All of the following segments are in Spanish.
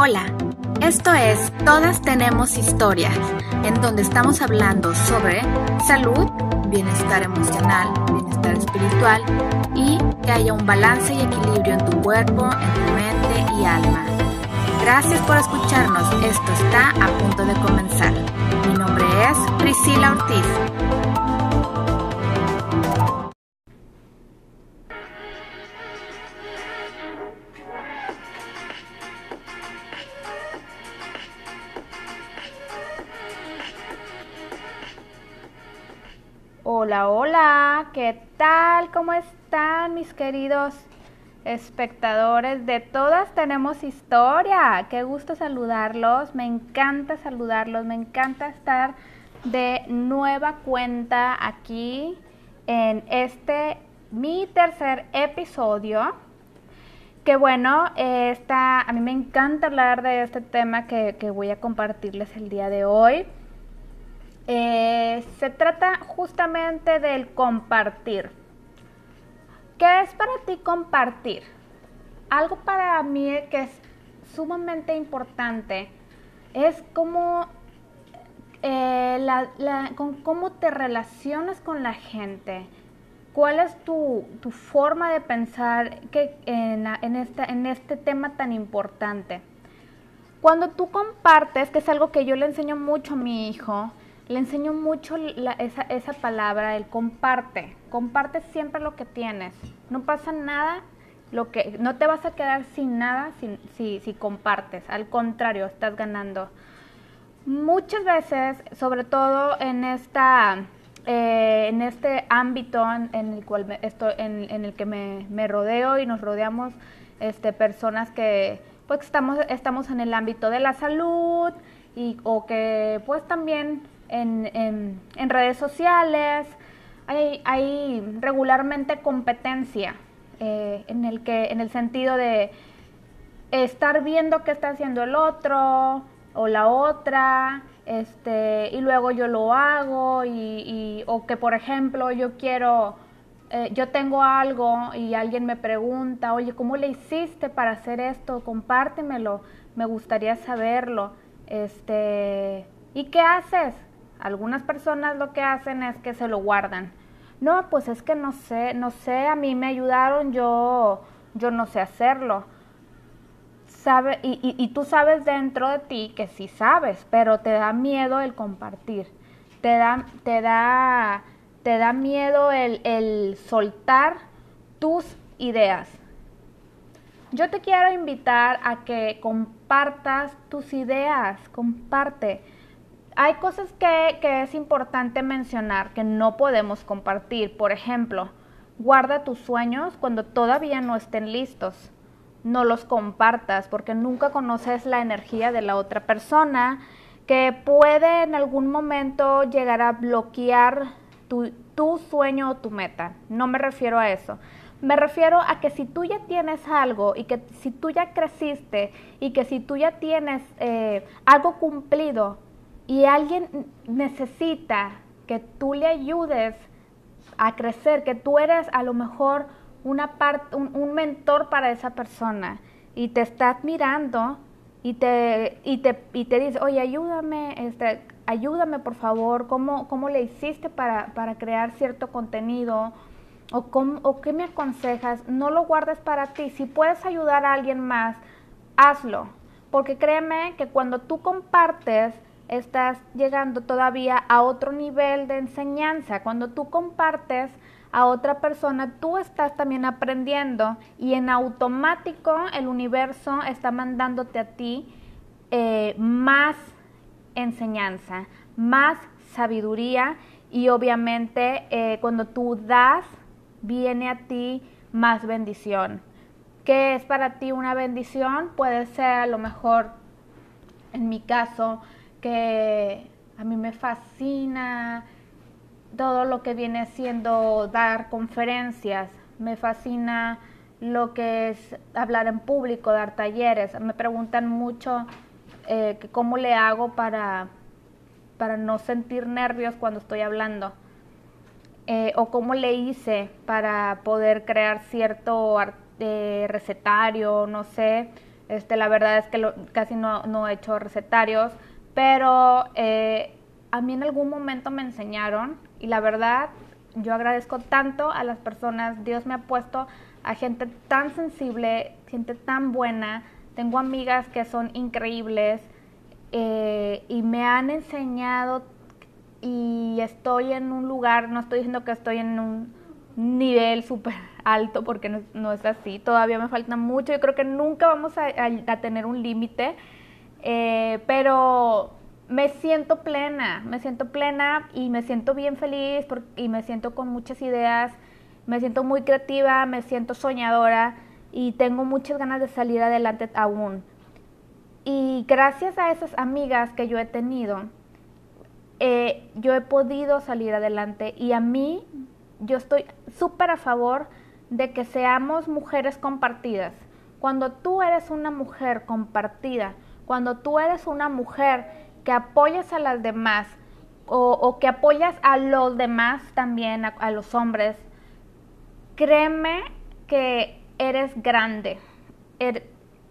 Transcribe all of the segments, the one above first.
Hola, esto es Todas tenemos historias, en donde estamos hablando sobre salud, bienestar emocional, bienestar espiritual y que haya un balance y equilibrio en tu cuerpo, en tu mente y alma. Gracias por escucharnos, esto está a punto de comenzar. Mi nombre es Priscila Ortiz. ¿Qué tal? ¿Cómo están mis queridos espectadores de Todas Tenemos Historia? Qué gusto saludarlos, me encanta saludarlos, me encanta estar de nueva cuenta aquí en este, mi tercer episodio. Que bueno, esta, a mí me encanta hablar de este tema que, que voy a compartirles el día de hoy. Eh, se trata justamente del compartir. ¿Qué es para ti compartir? Algo para mí que es sumamente importante es cómo, eh, con cómo te relacionas con la gente. ¿Cuál es tu, forma de pensar que en, este, en este tema tan importante? Cuando tú compartes, que es algo que yo le enseño mucho a mi hijo, le enseño mucho esa, esa, palabra, el comparte. Comparte siempre lo que tienes. No pasa nada, lo que, no te vas a quedar sin nada si, si, compartes. Al contrario, estás ganando. Muchas veces, sobre todo en esta... Eh, en este ámbito en, el cual estoy, en, el que me, me, rodeo y nos rodeamos este, personas que pues estamos, estamos en el ámbito de la salud y, o que pues también en, redes sociales, hay, regularmente competencia eh, en, el que, en el sentido de estar viendo qué está haciendo el otro o la otra, este, y luego yo lo hago, y, o que por ejemplo yo quiero, eh, yo tengo algo y alguien me pregunta, oye, ¿cómo le hiciste para hacer esto? Compártemelo, me gustaría saberlo. Este, ¿y qué haces? Algunas personas lo que hacen es que se lo guardan. No, pues es que no sé, no sé, a mí me ayudaron, yo, yo no sé hacerlo. Sabe, y, tú sabes dentro de ti que sí sabes, pero te da miedo el compartir. Te da, te da, te da miedo el, el soltar tus ideas. Yo te quiero invitar a que compartas tus ideas, comparte hay cosas que, es importante mencionar que no podemos compartir. Por ejemplo, guarda tus sueños cuando todavía no estén listos. No los compartas porque nunca conoces la energía de la otra persona que puede en algún momento llegar a bloquear tu, sueño o tu meta. No me refiero a eso. Me refiero a que si tú ya tienes algo y que si tú ya creciste y que si tú ya tienes eh, algo cumplido, y alguien necesita que tú le ayudes a crecer, que tú eres a lo mejor una parte, un, mentor para esa persona y te está mirando y te, y te, y te dice, oye, ayúdame, este, ayúdame por favor, ¿cómo, cómo le hiciste para, para crear cierto contenido? O, cómo, ¿O qué me aconsejas? No lo guardes para ti. Si puedes ayudar a alguien más, hazlo. Porque créeme que cuando tú compartes, estás llegando todavía a otro nivel de enseñanza. Cuando tú compartes a otra persona, tú estás también aprendiendo y en automático el universo está mandándote a ti eh, más enseñanza, más sabiduría y obviamente eh, cuando tú das, viene a ti más bendición. ¿Qué es para ti una bendición? Puede ser a lo mejor, en mi caso, que a mí me fascina todo lo que viene siendo dar conferencias, me fascina lo que es hablar en público, dar talleres. Me preguntan mucho eh, cómo le hago para, para no sentir nervios cuando estoy hablando. Eh, o cómo le hice para poder crear cierto eh, recetario, no sé, Este, la verdad es que casi no, he hecho recetarios, pero eh, a mí en algún momento me enseñaron y la verdad yo agradezco tanto a las personas, Dios me ha puesto a gente tan sensible, gente tan buena, tengo amigas que son increíbles eh, y me han enseñado y estoy en un lugar, no estoy diciendo que estoy en un nivel súper alto porque no, es así, todavía me falta mucho, yo creo que nunca vamos a, tener un límite, eh, pero me siento plena, me siento plena y me siento bien feliz y me siento con muchas ideas, me siento muy creativa, me siento soñadora y tengo muchas ganas de salir adelante aún. Y gracias a esas amigas que yo he tenido, eh, yo he podido salir adelante y a mí yo estoy súper a favor de que seamos mujeres compartidas. Cuando tú eres una mujer compartida, cuando tú eres una mujer que apoyas a las demás o, que apoyas a los demás también, a, los hombres, créeme que eres grande. El,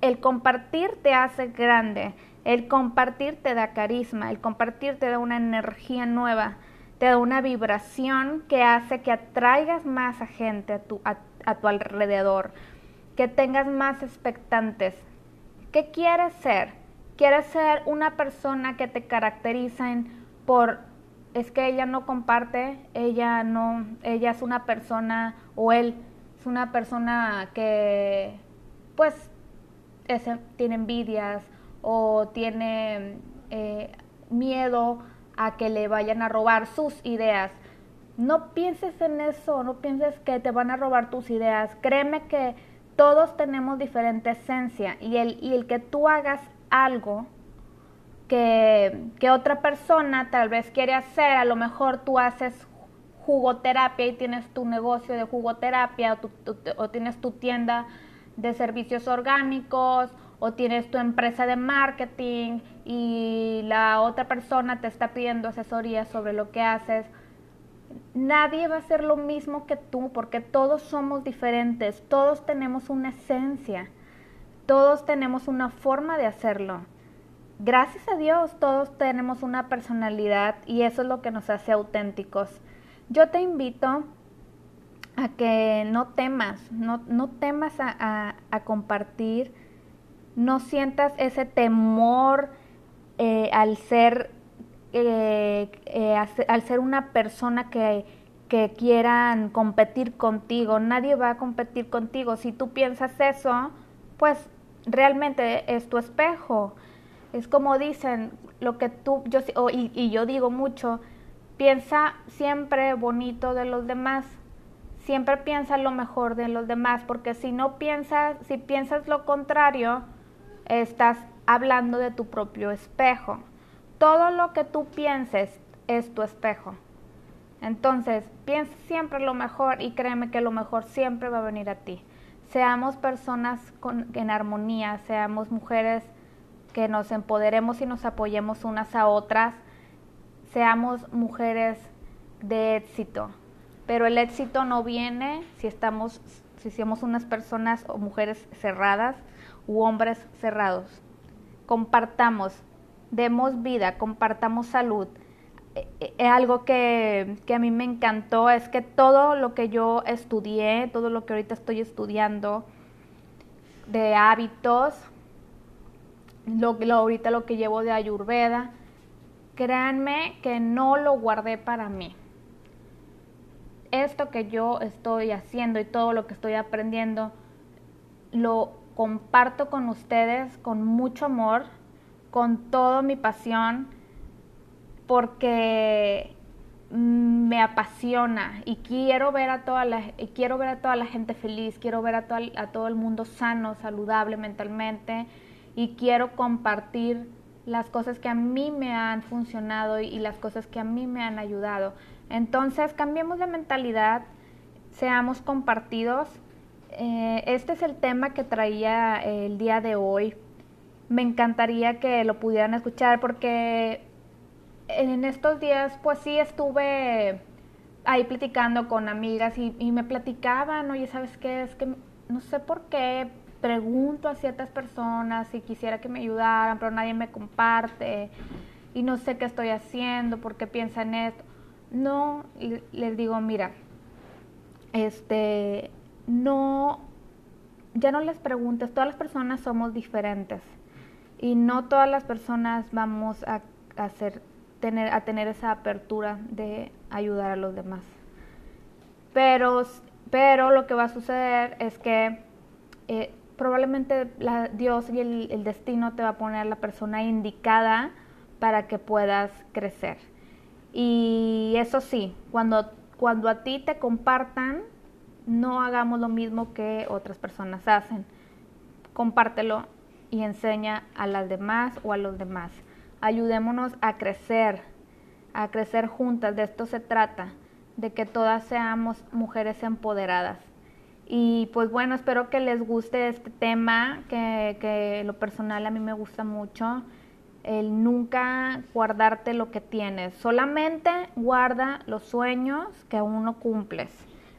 el compartir te hace grande. El compartir te da carisma, el compartir te da una energía nueva, te da una vibración que hace que atraigas más a gente a tu, a tu alrededor, que tengas más expectantes. ¿Qué quieres ser? ¿Quieres ser una persona que te caracterizan por es que ella no comparte, ella no, ella es una persona o él es una persona que pues tiene envidias o tiene eh, miedo a que le vayan a robar sus ideas. No pienses en eso, no pienses que te van a robar tus ideas. Créeme que todos tenemos diferente esencia y el, y el que tú hagas algo que, otra persona tal vez quiere hacer, a lo mejor tú haces jugoterapia y tienes tu negocio de jugoterapia o, o tienes tu tienda de servicios orgánicos o tienes tu empresa de marketing y la otra persona te está pidiendo asesoría sobre lo que haces, nadie va a hacer lo mismo que tú porque todos somos diferentes, todos tenemos una esencia, todos tenemos una forma de hacerlo. Gracias a Dios todos tenemos una personalidad y eso es lo que nos hace auténticos. Yo te invito a que no temas, no, no temas a compartir no sientas ese temor eh, al ser eh, eh, al ser una persona que, que quieran competir contigo. Nadie va a competir contigo. Si tú piensas eso, pues realmente es tu espejo. Es como dicen, lo que tú, yo, y, y yo digo mucho, piensa siempre bonito de los demás. Siempre piensa lo mejor de los demás, porque si no piensas, si piensas lo contrario, estás hablando de tu propio espejo. Todo lo que tú pienses es tu espejo. Entonces, piensa siempre lo mejor y créeme que lo mejor siempre va a venir a ti. Seamos personas en armonía, seamos mujeres que nos empoderemos y nos apoyemos unas a otras, seamos mujeres de éxito. Pero el éxito no viene si estamos, si somos unas personas o mujeres cerradas, u hombres cerrados. Compartamos, demos vida, compartamos salud. Eh, eh, algo que, que, a mí me encantó es que todo lo que yo estudié, todo lo que ahorita estoy estudiando de hábitos, lo, lo, ahorita lo que llevo de Ayurveda, créanme que no lo guardé para mí. Esto que yo estoy haciendo y todo lo que estoy aprendiendo, lo comparto con ustedes con mucho amor, con toda mi pasión, porque me apasiona y quiero ver a toda la quiero ver a toda la gente feliz, quiero ver a, a todo el mundo sano, saludable mentalmente y quiero compartir las cosas que a mí me han funcionado y las cosas que a mí me han ayudado. Entonces, cambiemos de mentalidad, seamos compartidos eh, este es el tema que traía el día de hoy. Me encantaría que lo pudieran escuchar porque en estos días pues sí estuve ahí platicando con amigas y, me platicaban, oye, ¿sabes qué? Es que no sé por qué pregunto a ciertas personas si quisiera que me ayudaran, pero nadie me comparte y no sé qué estoy haciendo, por qué piensan esto. No, les digo, mira, este, no, ya no les preguntes, todas las personas somos diferentes y no todas las personas vamos a, hacer, tener, a tener esa apertura de ayudar a los demás. Pero, pero lo que va a suceder es que eh, probablemente la, Dios y el, el destino te va a poner la persona indicada para que puedas crecer. Y eso sí, cuando, cuando a ti te compartan, no hagamos lo mismo que otras personas hacen. Compártelo y enseña a las demás o a los demás. Ayudémonos a crecer, a crecer juntas. De esto se trata, de que todas seamos mujeres empoderadas. Y pues bueno, espero que les guste este tema, que, que lo personal a mí me gusta mucho el nunca guardarte lo que tienes. Solamente guarda los sueños que aún no cumples.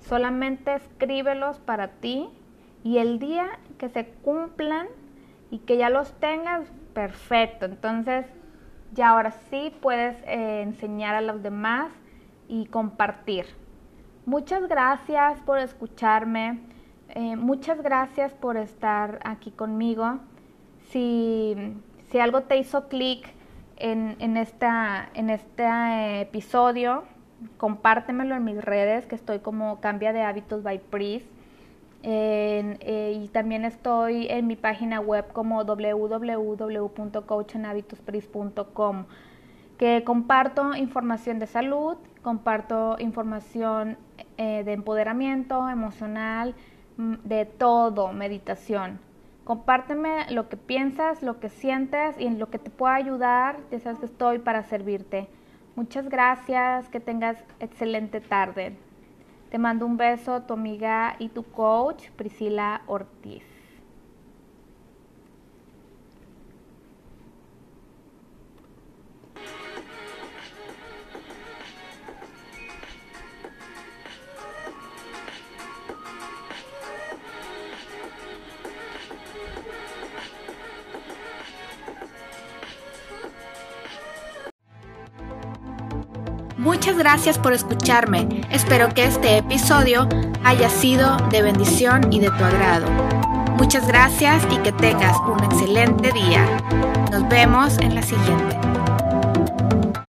Solamente escríbelos para ti y el día que se cumplan y que ya los tengas, perfecto. Entonces ya ahora sí puedes eh, enseñar a los demás y compartir. Muchas gracias por escucharme. Eh, muchas gracias por estar aquí conmigo. Si si algo te hizo clic en, esta, en este eh, episodio, compártemelo en mis redes, que estoy como Cambia de Hábitos by Pris. Eh, y también estoy en mi página web como www.coachenhabitospris.com que comparto información de salud, comparto información eh, de empoderamiento emocional, mm, de todo, meditación. Compárteme lo que piensas, lo que sientes y en lo que te pueda ayudar. Ya sabes que estoy para servirte. Muchas gracias, que tengas excelente tarde. Te mando un beso, tu amiga y tu coach, Priscila Ortiz. Muchas gracias por escucharme. Espero que este episodio haya sido de bendición y de tu agrado. Muchas gracias y que tengas un excelente día. Nos vemos en la siguiente.